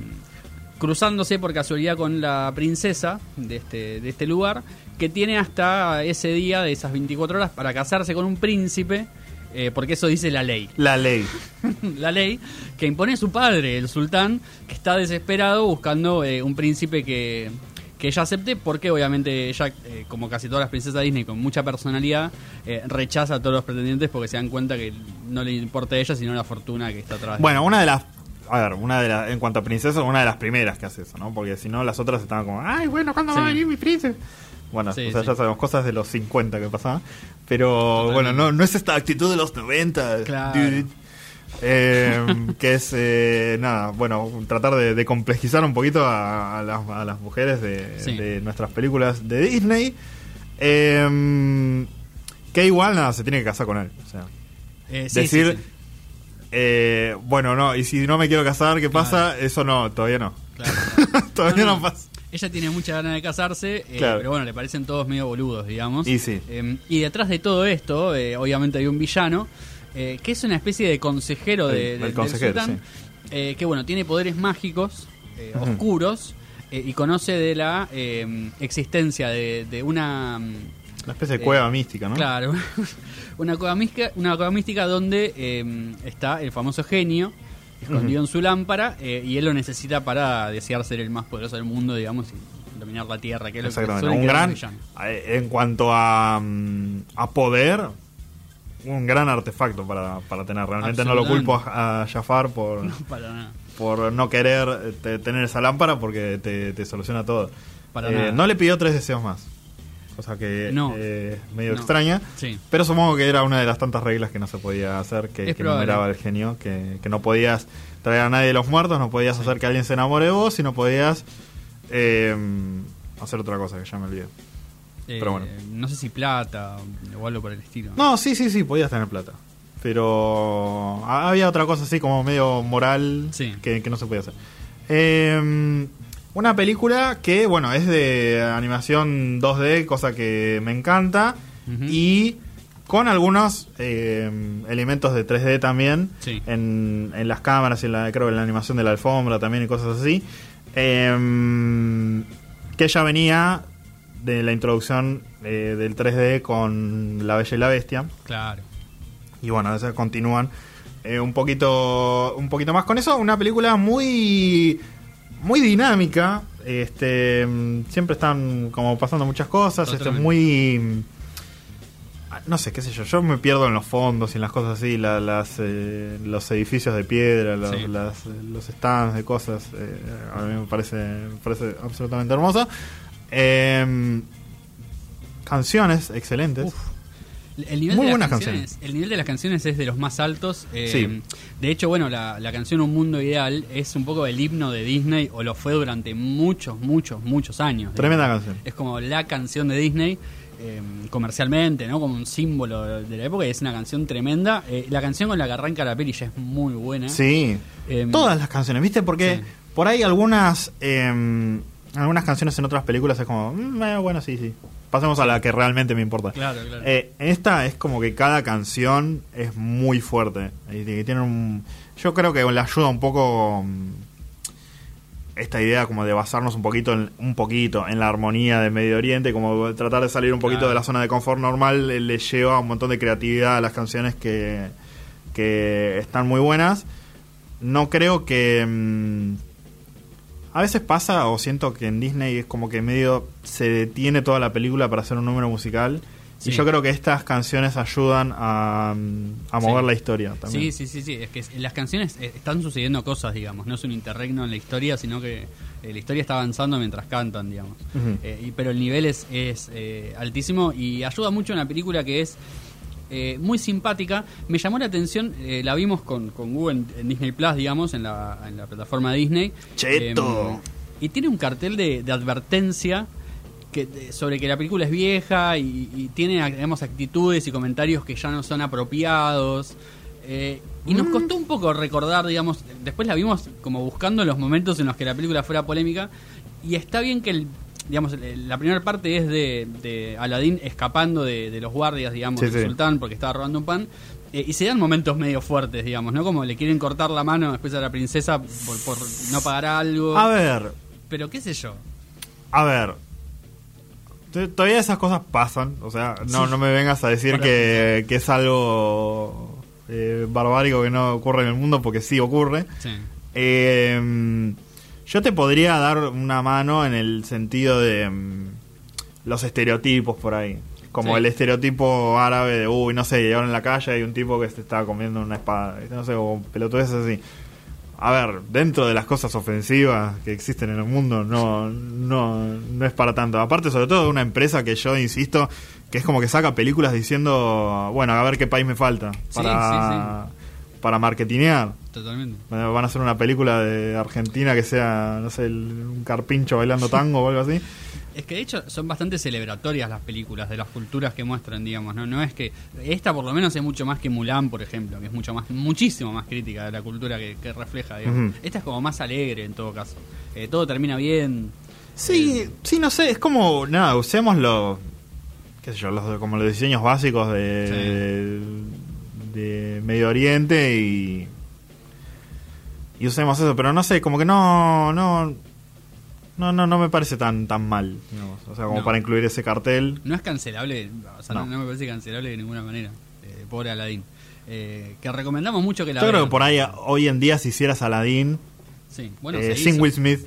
cruzándose por casualidad con la princesa de este, de este lugar, que tiene hasta ese día de esas 24 horas para casarse con un príncipe. eh, porque eso dice la ley. La ley. la ley que impone su padre, el sultán, que está desesperado buscando eh, un príncipe que, que ella acepte, porque obviamente ella, eh, como casi todas las princesas Disney, con mucha personalidad, eh, rechaza a todos los pretendientes porque se dan cuenta que no le importa a ella, sino la fortuna que está atrás. de Bueno, una de las. A ver, una de las. En cuanto a princesas, una de las primeras que hace eso, ¿no? Porque si no, las otras estaban como. Ay, bueno, ¿cuándo va a Sí. venir mi príncipe? Bueno, Sí, o sea, sí. ya sabemos cosas de los 50 que pasaban. Pero Totalmente. bueno, no, no es esta actitud de los 90. Claro. dude. Eh, que es, eh, nada, bueno, tratar de, de complejizar un poquito a, a las, a las mujeres de, Sí. de nuestras películas de Disney. Eh, que igual, nada, se tiene que casar con él. O sea, Eh, sí, decir, sí, eh, bueno, no, y si no me quiero casar, ¿qué pasa? Eso no, todavía no. Claro. todavía No, no, no. pasa. Ella tiene muchas ganas de casarse, eh, Claro. pero bueno, le parecen todos medio boludos, digamos. Y sí. Eh, y detrás de todo esto, eh, obviamente hay un villano, eh, que es una especie de consejero El- de, el de- del consejero, sultán, eh, que bueno, tiene poderes mágicos, eh, oscuros, eh, y conoce de la eh, existencia de, de una... mm, Una especie de Eh, cueva mística, ¿no? Claro, una cueva mística, una cueva mística donde eh, está el famoso genio escondido en su lámpara eh, y él lo necesita para desear ser el más poderoso del mundo, digamos, y dominar la tierra, que es lo que Un gran. el eh, En cuanto a, a poder, un gran artefacto para, para tener. Realmente no lo culpo a, a Jafar por, Para nada. por no querer eh, te- tener esa lámpara porque te, te soluciona todo. Para Eh, nada. no le pidió tres deseos más. Cosa que No. eh, es medio No. extraña. Sí. Pero supongo que era una de las tantas reglas que no se podía hacer, que, que numeraba el genio, que, que no podías traer a nadie de los muertos, no podías hacer que alguien se enamore de vos y no podías eh, hacer otra cosa que ya me olvidé. Eh, Pero bueno. No sé si plata o algo por el estilo. No, sí, sí, sí, podías tener plata. Pero ha- había otra cosa así como medio moral Sí. que, que no se podía hacer. Eh, una película que, bueno, es de animación 2D, cosa que me encanta. Y con algunos eh, elementos de 3D también. Sí. En, en las cámaras y en la, creo que en la animación de la alfombra también y cosas así. Eh, que ya venía de la introducción eh, del 3D con La Bella y la Bestia. Claro. Y bueno, a veces continúan eh, un poquito un poquito más con eso. Una película muy muy dinámica. Este siempre están como pasando muchas cosas. Esto es muy No sé, qué sé yo, yo me pierdo en los fondos y en las cosas así, la- las, eh, los edificios de piedra, los, Sí. las- los stands de cosas, eh, a mí me parece, me parece absolutamente hermoso. Em, canciones excelentes. Uf. El nivel, Muy de las buenas canciones, el nivel de las canciones es de los más altos. eh, Sí. De hecho, bueno, la, la canción Un Mundo Ideal es un poco el himno de Disney, o lo fue durante muchos, muchos, muchos años. Tremenda digamos. canción. Es como la canción de Disney, eh, comercialmente, ¿no? Como un símbolo de la época, y es una canción tremenda. Eh, la canción con la que arranca la peli ya es muy buena. Sí, Em, todas las canciones, ¿viste? Porque sí. por ahí algunas em, algunas canciones en otras películas es como, "Mm, eh, bueno, sí, sí. Pasemos a la que realmente me importa. Claro, claro. Eh, esta es como que cada canción es muy fuerte. Y tiene un, yo creo que le ayuda un poco mm, esta idea como de basarnos un poquito en, un poquito en la armonía de Medio Oriente, como tratar de salir un poquito Claro. de la zona de confort normal, eh, le lleva un montón de creatividad a las canciones que, que están muy buenas. No creo que... mm, a veces pasa o siento que en Disney es como que medio se detiene toda la película para hacer un número musical. Sí. Y yo creo que estas canciones ayudan a, a mover Sí. la historia también. Sí, sí, sí, sí. Es que en las canciones eh, están sucediendo cosas, digamos. No es un interregno en la historia, sino que eh, la historia está avanzando mientras cantan, digamos. Eh, y- pero el nivel es, es eh, altísimo y ayuda mucho en la película que es eh, muy simpática. Me llamó la atención, eh, la vimos con, con Google en, en Disney Plus, digamos, en la, en la plataforma Disney. Cheto. Eh, y tiene un cartel de, de advertencia que, de- sobre que la película es vieja y, y tiene digamos, actitudes y comentarios que ya no son apropiados. Eh, y Mm. nos costó un poco recordar, digamos, después la vimos como buscando los momentos en los que la película fuera polémica. Y está bien que el, digamos, el- la primera parte es de, de Aladdin escapando de, de los guardias, digamos, Sí, del sí. sultán porque estaba robando un pan. Eh, y se dan momentos medio fuertes, digamos, ¿no? Como le quieren cortar la mano después a la princesa por, por no pagar algo. A ver, Pero qué sé yo. a ver. Todavía esas cosas pasan, o sea, no, no me vengas a decir que, que es algo eh, barbárico que no ocurre en el mundo, porque sí ocurre. Sí. Eh, yo te podría dar una mano en el sentido de mm, los estereotipos por ahí. Como Sí. el estereotipo árabe de, uy, no sé, llegaron en la calle hay un tipo que se está comiendo una espada. No sé, o pelotudeces así. A ver, dentro de las cosas ofensivas que existen en el mundo, no, no, no es para tanto. Aparte, sobre todo de una empresa que yo insisto, que es como que saca películas diciendo, bueno, a ver qué país me falta para, para marketinear. Totalmente. Van a hacer una película de Argentina que sea, no sé, un carpincho bailando tango o algo así. Es que de hecho son bastante celebratorias las películas de las culturas que muestran, digamos, ¿no? No es que. Esta por lo menos es mucho más que Mulan, por ejemplo, que es mucho más, muchísimo más crítica de la cultura que, que refleja, digamos. Esta es como más alegre en todo caso. Eh, todo termina bien. Sí, sí, no sé, es como, nada, usemos los, qué sé yo, los, como los diseños básicos de, de Medio Oriente y, y usemos eso, pero no sé, como que no, no, no, no, no me parece tan, tan mal, digamos. o sea, como No. para incluir ese cartel. No es cancelable, o sea, no, me parece cancelable de ninguna manera. Eh, pobre Aladdin. Eh, que recomendamos mucho que la Yo creo que por ahí, hoy en día, si hicieras Aladdin, Sí, bueno, eh, sin. Will Smith,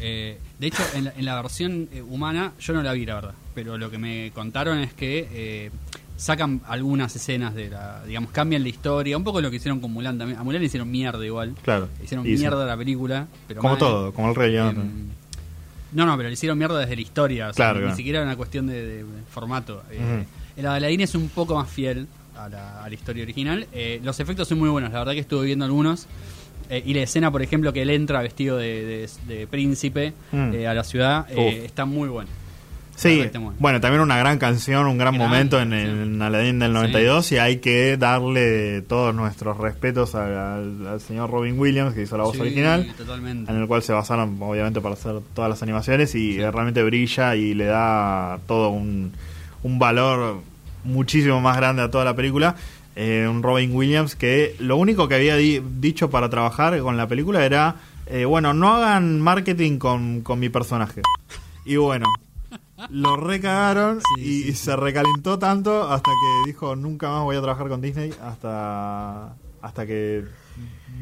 Eh, de hecho, en la, en la versión eh, humana, yo no la vi, la verdad. Pero lo que me contaron es que eh, sacan algunas escenas de la. Digamos, cambian la historia. Un poco lo que hicieron con Mulan también. A Mulan le hicieron mierda igual. claro. Le hicieron mierda la película. Pero Como todo, como el Rey. Em, no, no, pero le hicieron mierda desde la historia. o sea, Claro, ni claro. siquiera era una cuestión de, de formato. Eh. El Aladdin es un poco más fiel a la, a la historia original. Eh, los efectos son muy buenos, la verdad que estuve viendo algunos. Eh, y la escena, por ejemplo, que él entra vestido de, de- de príncipe Mm. eh, a la ciudad, eh, está muy bueno. Sí, bueno. también una gran canción, un gran, Gran momento en, en Aladdin del 92 y hay que darle todos nuestros respetos al, señor Robin Williams que hizo la voz Sí, original, Totalmente. en el cual se basaron obviamente para hacer todas las animaciones y realmente brilla y le da todo un, un valor muchísimo más grande a toda la película. Eh, un Robin Williams que lo único que había di- dicho para trabajar con la película era, eh, bueno, no hagan marketing con, con mi personaje. Y bueno, lo recagaron Sí, y sí, se recalentó tanto hasta que dijo, nunca más voy a trabajar con Disney hasta, hasta que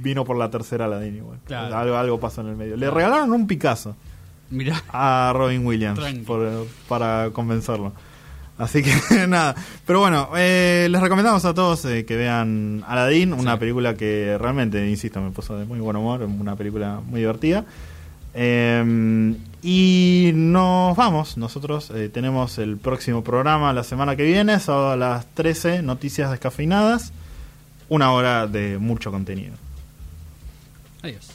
vino por la tercera Aladdin igual. Claro. Algo, algo pasó en el medio. Le regalaron un Picasso Mirá. a Robin Williams por- para convencerlo. Así que nada. Pero bueno, eh, les recomendamos a todos eh, que vean Aladdin, una Sí. película que realmente, insisto, me puso de muy buen humor, una película muy divertida. Eh, y nos vamos. Nosotros eh, tenemos el próximo programa la semana que viene, sábado a las 13, noticias descafeinadas. Una hora de mucho contenido. Adiós.